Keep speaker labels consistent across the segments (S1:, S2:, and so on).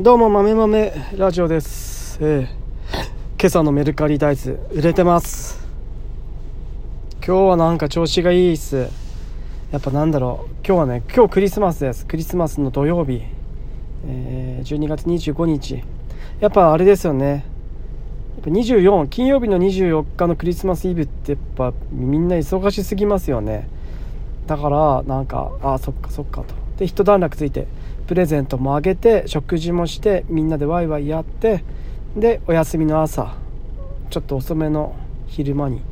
S1: どうも豆豆ラジオです、えー今朝のメルカリ大豆売れてます。今日はなんか調子がいいっす。やっぱなんだろう。今日はね今日クリスマスです。クリスマスの土曜日、えー12月25日。やっぱあれですよね。やっぱ24金曜日の24日のクリスマスイブってやっぱみんな忙しすぎますよね。だからなんかあそっかそっかと。で一段落ついてプレゼントもあげて食事もしてみんなでワイワイやってでお休みの朝ちょっと遅めの昼間に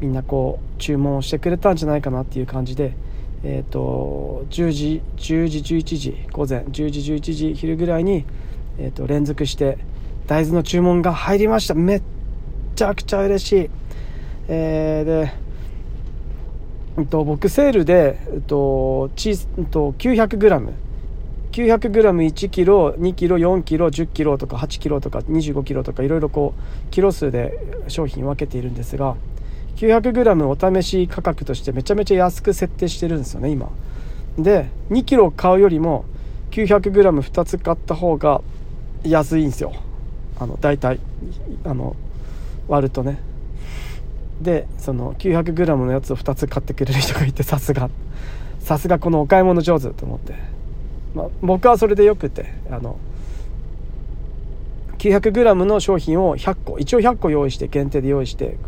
S1: みんなこう注文をしてくれたんじゃないかなっていう感じでえっ、と10時10時11時午前10時11時昼ぐらいに、えー、と連続して大豆の注文が入りました。めっちゃくちゃ嬉しい。えーでえっと、僕セールで、えっと、チ、えっと、900g 900g1 キロ2キロ4キロ1 0キロとか8キロとか25キロとかいろいろこうキロ数で商品分けているんですが 900g お試し価格としてめちゃめちゃ安く設定してるんですよね今。で2キロ買うよりも 900g2 つ買った方が安いんですよ。あの大体あの割るとね。でその 900g のやつを2つ買ってくれる人がいてさすが。さすがこのお買い物上手と思って、まあ、僕はそれでよくてあの 900g の商品を100個一応100個用意して限定で用意して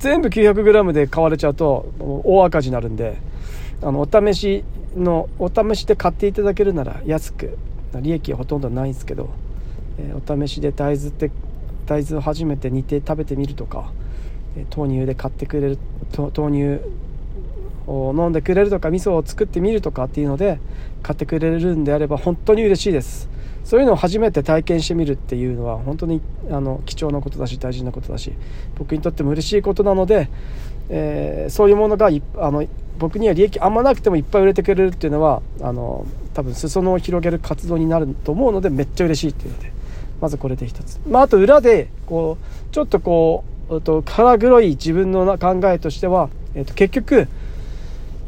S1: 全部 900g で買われちゃうと大赤字になるんであのお試しのお試しで買っていただけるなら安く利益はほとんどないんですけど、えーお試しで大豆って大豆を初めて煮て食べてみるとか豆乳で買ってくれる豆乳を飲んでくれるとか味噌を作ってみるとかっていうので買ってくれるんであれば本当に嬉しいです。そういうのを初めて体験してみるっていうのは本当にあの貴重なことだし大事なことだし僕にとっても嬉しいことなので、えーそういうものがいあの僕には利益あんまなくてもいっぱい売れてくれるっていうのはあの多分裾野を広げる活動になると思うのでめっちゃ嬉しいっていうのでまずこれで一つ、まあ、あと裏でこうちょっとこうと腹黒い自分の考えとしては、えっと、結局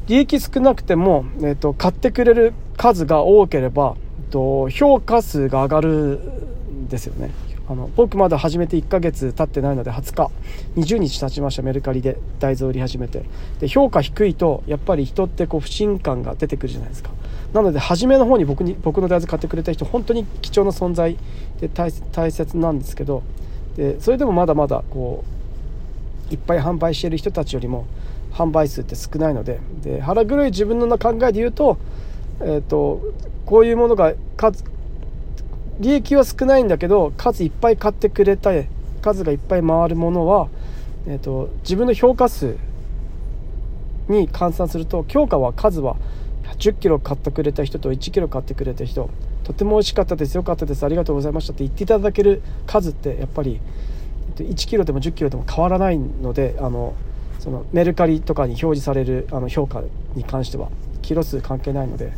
S1: 利益少なくても、えっと、買ってくれる数が多ければ、えっと、評価数が上がるんですよね。あの僕まだ始めて1ヶ月経ってないので20日20日経ちましたメルカリで大豆を売り始めて。で評価低いとやっぱり人ってこう不信感が出てくるじゃないですか。なので初めの方に僕に僕の大豆買ってくれた人本当に貴重な存在で大大切なんですけどでそれでもまだまだこういっぱい販売している人たちよりも販売数って少ないのでで腹黒い自分の考えで言うと,、えー、とこういうものが数利益は少ないんだけど数いっぱい買ってくれた数がいっぱい回るものは、えー、と自分の評価数に換算すると評価は数は10キロ買ってくれた人と1キロ買ってくれた人とても美味しかったですよかったですありがとうございましたって言っていただける数ってやっぱり1キロでも10キロでも変わらないのであのそのメルカリとかに表示されるあの評価に関してはキロ数関係ないので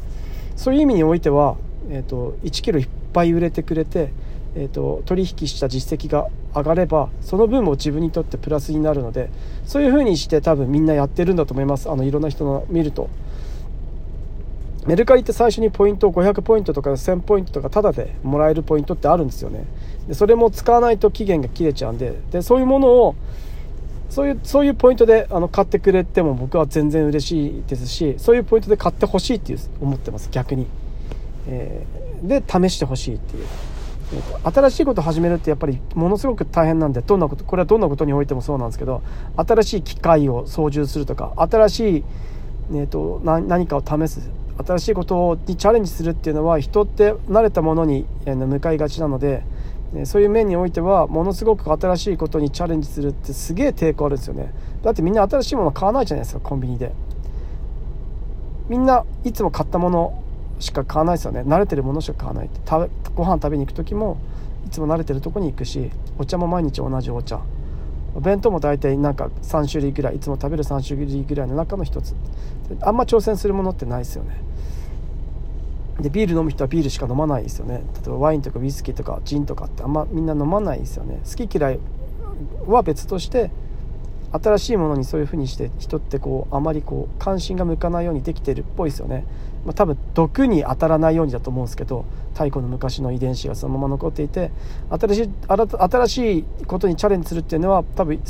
S1: そういう意味においては、えっと1キロいっぱい売れてくれて、えっと取引した実績が上がればその分も自分にとってプラスになるのでそういうふうにして多分みんなやってるんだと思いますあのいろんな人の見ると。メルカリって最初にポイントを500ポイントとか1000ポイントとかタダでもらえるポイントってあるんですよね。でそれも使わないと期限が切れちゃうんででそういうものをそういうそういうポイントであの買ってくれても僕は全然嬉しいですしそういうポイントで買ってほしいっていう思ってます逆に、えーで試してほしいっていう、新しいことを始めるってやっぱりものすごく大変なんでどんなことこれはどんなことにおいてもそうなんですけど新しい機械を操縦するとか新しい、えー、と何かを試す新しいことにチャレンジするっていうのは人って慣れたものに向かいがちなのでそういう面においてはものすごく新しいことにチャレンジするってすげえ抵抗あるんですよね。だってみんな新しいもの買わないじゃないですかコンビニで。みんないつも買ったものしか買わないですよね。慣れてるものしか買わないご飯食べに行く時もいつも慣れてるとこに行くしお茶も毎日同じお茶。お弁当も大体なんか3種類ぐらいいつも食べる3種類ぐらいの中の一つ。あんま挑戦するものってないですよね。でビール飲む人はビールしか飲まないですよね。例えばワインとかウイスキーとかジンとかってあんまみんな飲まないですよね。好き嫌いは別として新しいものにそういう風にして人ってこうあまりこう関心が向かないようにできてるっぽいですよね。まあ、多分毒に当たらないようにだと思うんですけど太古の昔の遺伝子がそのまま残っていて新しい新しいことにチャレンジするっていうのは多分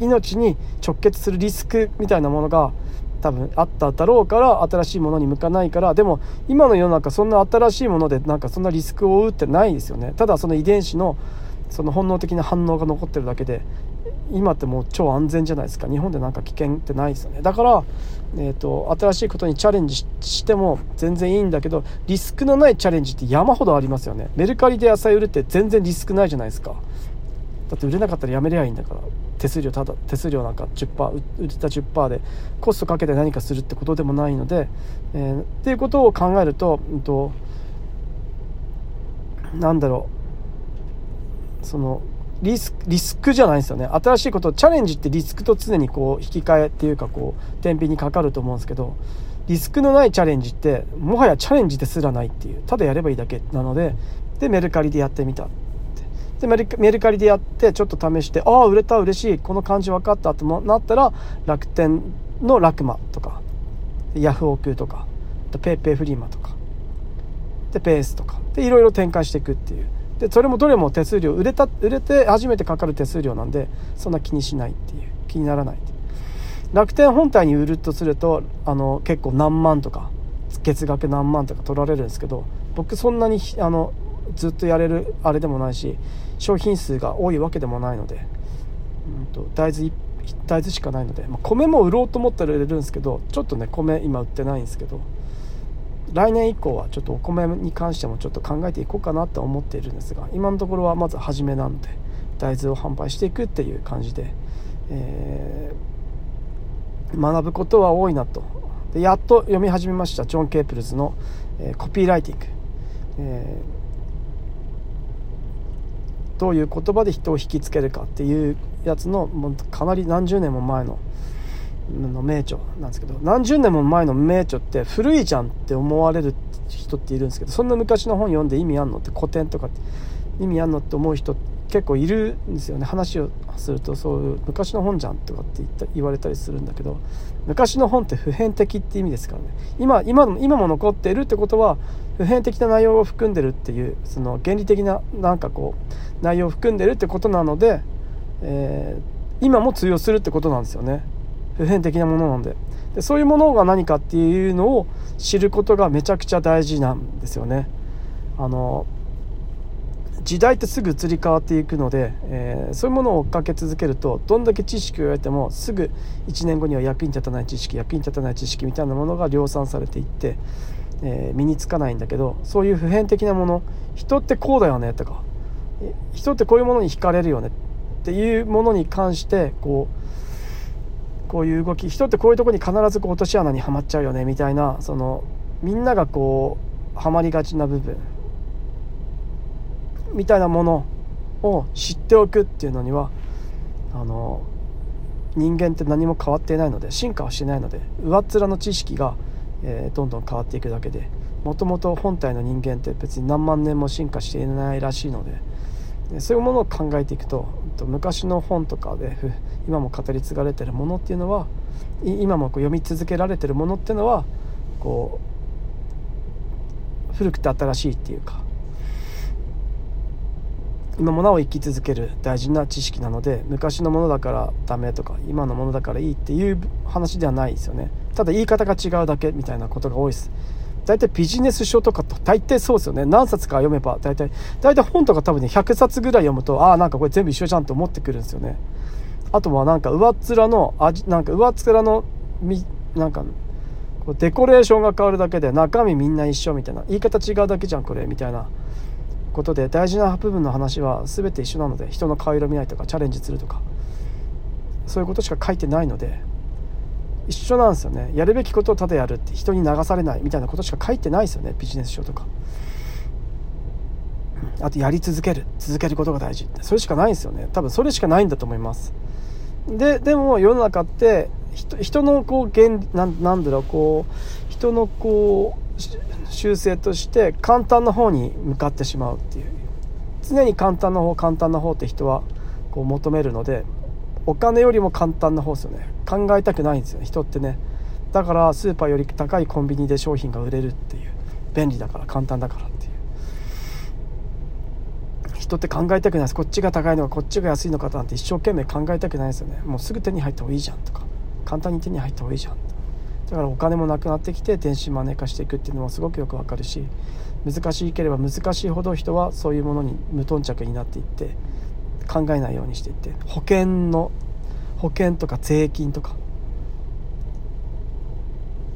S1: 命に直結するリスクみたいなものが多分あっただろうから新しいものに向かないからでも今の世の中そんな新しいものでなんかそんなリスクを負うってないですよね。ただその遺伝子のその本能的な反応が残ってるだけで今ってもう超安全じゃないですか。日本でなんか危険ってないですよね。だから、えーと、新しいことにチャレンジしても全然いいんだけどリスクのないチャレンジって山ほどありますよね。メルカリで野菜売るって全然リスクないじゃないですか。だって売れなかったらやめりゃいいんだから。手数料ただ手数料なんか10%売れた10%でコストかけて何かするってことでもないので、えー、っていうことを考えると,、うんと、なんだろう。そのリスリスクじゃないんですよね。新しいことチャレンジってリスクと常にこう引き換えっていうかこう天秤にかかると思うんですけどリスクのないチャレンジってもはやチャレンジですらないっていうただやればいいだけなのででメルカリでやってみたでメルメルカリでやってちょっと試してああ売れた嬉しいこの感じ分かったとなったら楽天のラクマとかヤフオクとかペイペイフリーマとかでペースとかでいろいろ展開していくっていう。でそれもどれも手数料売れた売れて初めてかかる手数料なんでそんな気にしないっていう。気にならない楽天本体に売るとするとあの結構何万とか月額何万とか取られるんですけど僕そんなにあのずっとやれるあれでもないし商品数が多いわけでもないので、うんと、大豆大豆しかないので、まあ、米も売ろうと思ったら売れるんですけどちょっとね米今売ってないんですけど来年以降はちょっとお米に関してもちょっと考えていこうかなと思っているんですが今のところはまず初めなので大豆を販売していくっていう感じで、えー、学ぶことは多いなと。でやっと読み始めましたジョン・ケープルズの、えー、コピーライティング、えー、どういう言葉で人を引きつけるかっていうやつのもうかなり何十年も前のの名著なんですけど何十年も前の名著って古いじゃんって思われる人っているんですけどそんな昔の本読んで意味あんのって古典とかって意味あんのって思う人結構いるんですよね話をするとそういう昔の本じゃんとかって言った言われたりするんだけど昔の本って普遍的って意味ですからね今今今も残っているってことは普遍的な内容を含んでるっていうその原理的ななんかこう内容を含んでるってことなので、えー、今も通用するってことなんですよね。普遍的なものなんででそういうものが何かっていうのを知ることがめちゃくちゃ大事なんですよね。あの時代ってすぐ移り変わっていくので、えー、そういうものを追っかけ続けるとどんだけ知識を得てもすぐ1年後には役に立たない知識役に立たない知識みたいなものが量産されていって、えー、身につかないんだけどそういう普遍的なもの人ってこうだよねとか人ってこういうものに惹かれるよねっていうものに関してこうこういう動き人ってこういうとこに必ずこう落とし穴にはまっちゃうよねみたいなそのみんながこうはまりがちな部分みたいなものを知っておくっていうのにはあの人間って何も変わっていないので進化はしてないので上っ面の知識が、えー、どんどん変わっていくだけでもともと本体の人間って別に何万年も進化していないらしいので。でそういうものを考えていくと昔の本とかで今も語り継がれてるものっていうのは今もこう読み続けられてるものっていうのはこう古くて新しいっていうか今もなお生き続ける大事な知識なので昔のものだからダメとか今のものだからいいっていう話ではないですよねただ言い方が違うだけみたいなことが多いです大体ビジネス書とかと大抵そうですよね。何冊か読めば大体、大体本とか多分ね、100冊ぐらい読むと、ああ、なんかこれ全部一緒じゃんって思ってくるんですよね。あとはなんか上っ面の味、なんか上っ面の、み、なんか、こうデコレーションが変わるだけで中身みんな一緒みたいな。言い方違うだけじゃん、これ、みたいなことで、大事な部分の話は全て一緒なので、人の顔色見ないとか、チャレンジするとか、そういうことしか書いてないので、一緒なんですよね。やるべきことをただやるって人に流されないみたいなことしか書いてないですよねビジネス書とか。あとやり続ける続けることが大事って。それしかないんですよね。多分それしかないんだと思います。ででも世の中って人のこう原なんなんだろうこう人のこう習性として簡単な方に向かってしまうっていう。常に簡単な方簡単な方って人はこう求めるのでお金よりも簡単な方ですよね。考えたくないんですよね人ってね。だからスーパーより高いコンビニで商品が売れるっていう。便利だから簡単だから。人って考えたくないです。こっちが高いのかこっちが安いのかなんて一生懸命考えたくないですよね。もうすぐ手に入った方がいいじゃんとか。簡単に手に入った方がいいじゃんだからお金もなくなってきて電子マネー化していくっていうのもすごくよくわかるし難しいければ難しいほど人はそういうものに無頓着になっていって考えないようにしていって保険の保険とか税金とか。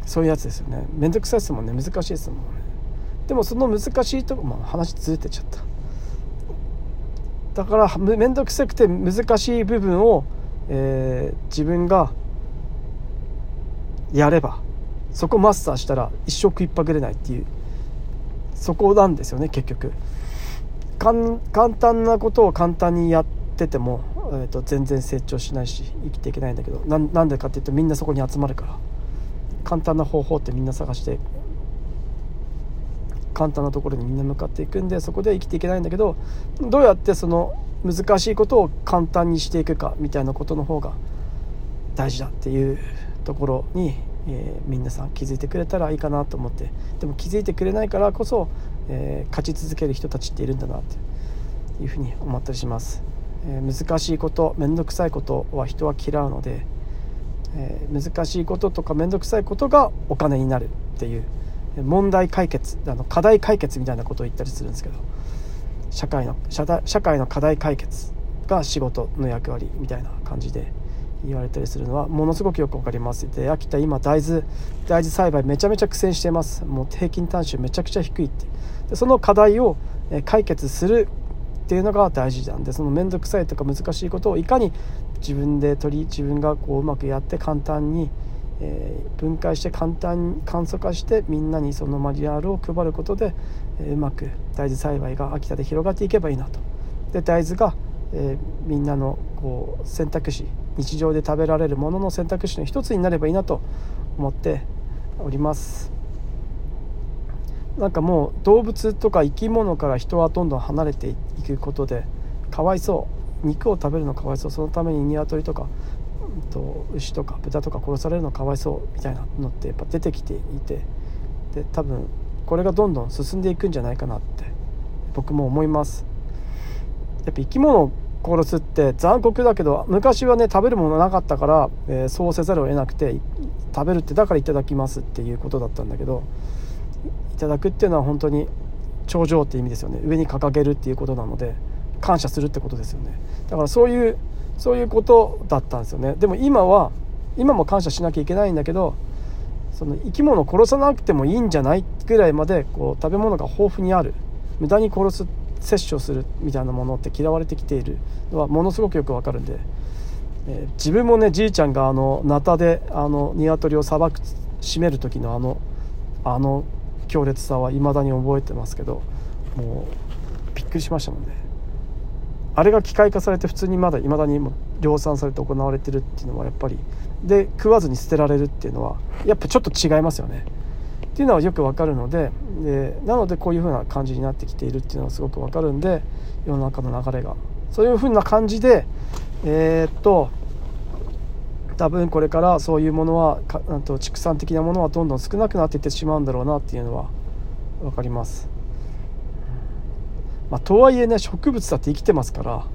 S1: そういうやつですよね。面倒くさいですもんね。難しいですもんね。でもその難しいとこ、まあ、話ずれてちゃった。だから面倒くさくて難しい部分を、えー、自分がやればそこマスターしたら一生食いっぱぐれないっていうそこなんですよね結局。簡単なことを簡単にやってても、えーと、全然成長しないし生きていけないんだけどなんでかっていうとみんなそこに集まるから。簡単な方法ってみんな探して簡単なところにみんな向かっていくんでそこで生きていけないんだけどどうやってその難しいことを簡単にしていくかみたいなことの方が大事だっていうところに、えー、皆さん気づいてくれたらいいかなと思って。でも気づいてくれないからこそ、えー、勝ち続ける人たちっているんだなっていうふうに思ったりします、えー、難しいこと面倒くさいことは人は嫌うので、え難しいこととか面倒くさいことがお金になるっていう問題解決あの課題解決みたいなことを言ったりするんですけど社会の社会の課題解決が仕事の役割みたいな感じで言われたりするのはものすごくよく分かります。で秋田今大豆大豆栽培めちゃめちゃ苦戦してます。もう平均単収めちゃくちゃ低いって。でその課題を解決するっていうのが大事なんでその面倒くさいとか難しいことをいかに自分で取り自分がこううまくやって簡単に、えー、分解して簡単に簡素化してみんなにそのマニュアルを配ることで、えー、うまく大豆栽培が秋田で広がっていけばいいなと。で大豆が、えー、みんなのこう選択肢日常で食べられるものの選択肢の一つになればいいなと思っております。なんかもう動物とか生き物から人はどんどん離れていくことでかわいそう。肉を食べるのかわいそう。そのために鶏とか、と牛とか豚とか殺されるのかわいそうみたいなのってやっぱ出てきていてで多分これがどんどん進んでいくんじゃないかなって僕も思います。やっぱ生き物を殺すって残酷だけど昔はね食べるものなかったから、えー、そうせざるを得なくて食べるってだからいただきますっていうことだったんだけどいただくっていうのは本当に頂上って意味ですよね。上に掲げるっていうことなので感謝するってことですよね。だからそういうそういうことだったんですよね。でも今は今も感謝しなきゃいけないんだけどその生き物を殺さなくてもいいんじゃないぐらいまでこう食べ物が豊富にある無駄に殺す摂取をするみたいなものって嫌われてきているのはものすごくよくわかるんで、えー、自分もねじいちゃんがあのナタであの鶏をさばく締める時のあのあの強烈さはいまだに覚えてますけどもうびっくりしましたもんね。あれが機械化されて普通にまだいまだに量産されて行われてるっていうのはやっぱりで食わずに捨てられるっていうのはやっぱちょっと違いますよねっていうのはよくわかるのででなのでこういう風な感じになってきているっていうのはすごくわかるんで世の中の流れがそういう風な感じでえー、っと多分これからそういうものはかと畜産的なものはどんどん少なくなっていってしまうんだろうなっていうのは分かります。まあ、とはいえね植物だって生きてますから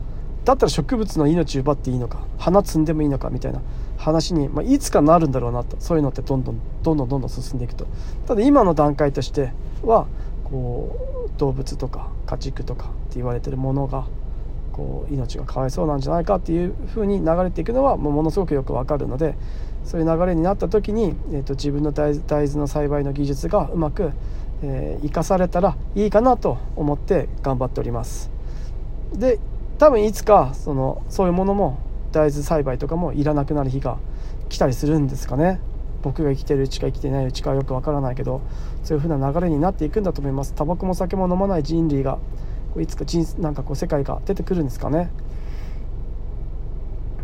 S1: だったら植物の命奪っていいのか花摘んでもいいのかみたいな話に、まあ、いつかなるんだろうなとそういうのってどんどんどんどんどんどん進んでいくと。ただ今の段階としてはこう動物とか家畜とかって言われてるものがこう命がかわいそうなんじゃないかっていうふうに流れていくのはもうものすごくよくわかるのでそういう流れになった時に、えーと、自分の大豆の栽培の技術がうまく、えー、生かされたらいいかなと思って頑張っております。で多分いつかそのそういうものも大豆栽培とかもいらなくなる日が来たりするんですかね。僕が生きてるうちか生きてないうちかよくわからないけどそういう風な流れになっていくんだと思います。タバコも酒も飲まない人類がいつか人なんかこう世界が出てくるんですかね、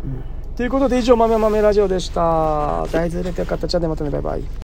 S1: うん、ということで以上「豆豆ラジオ」でした。大豆入れてよかったじゃあねまたねバイバイ。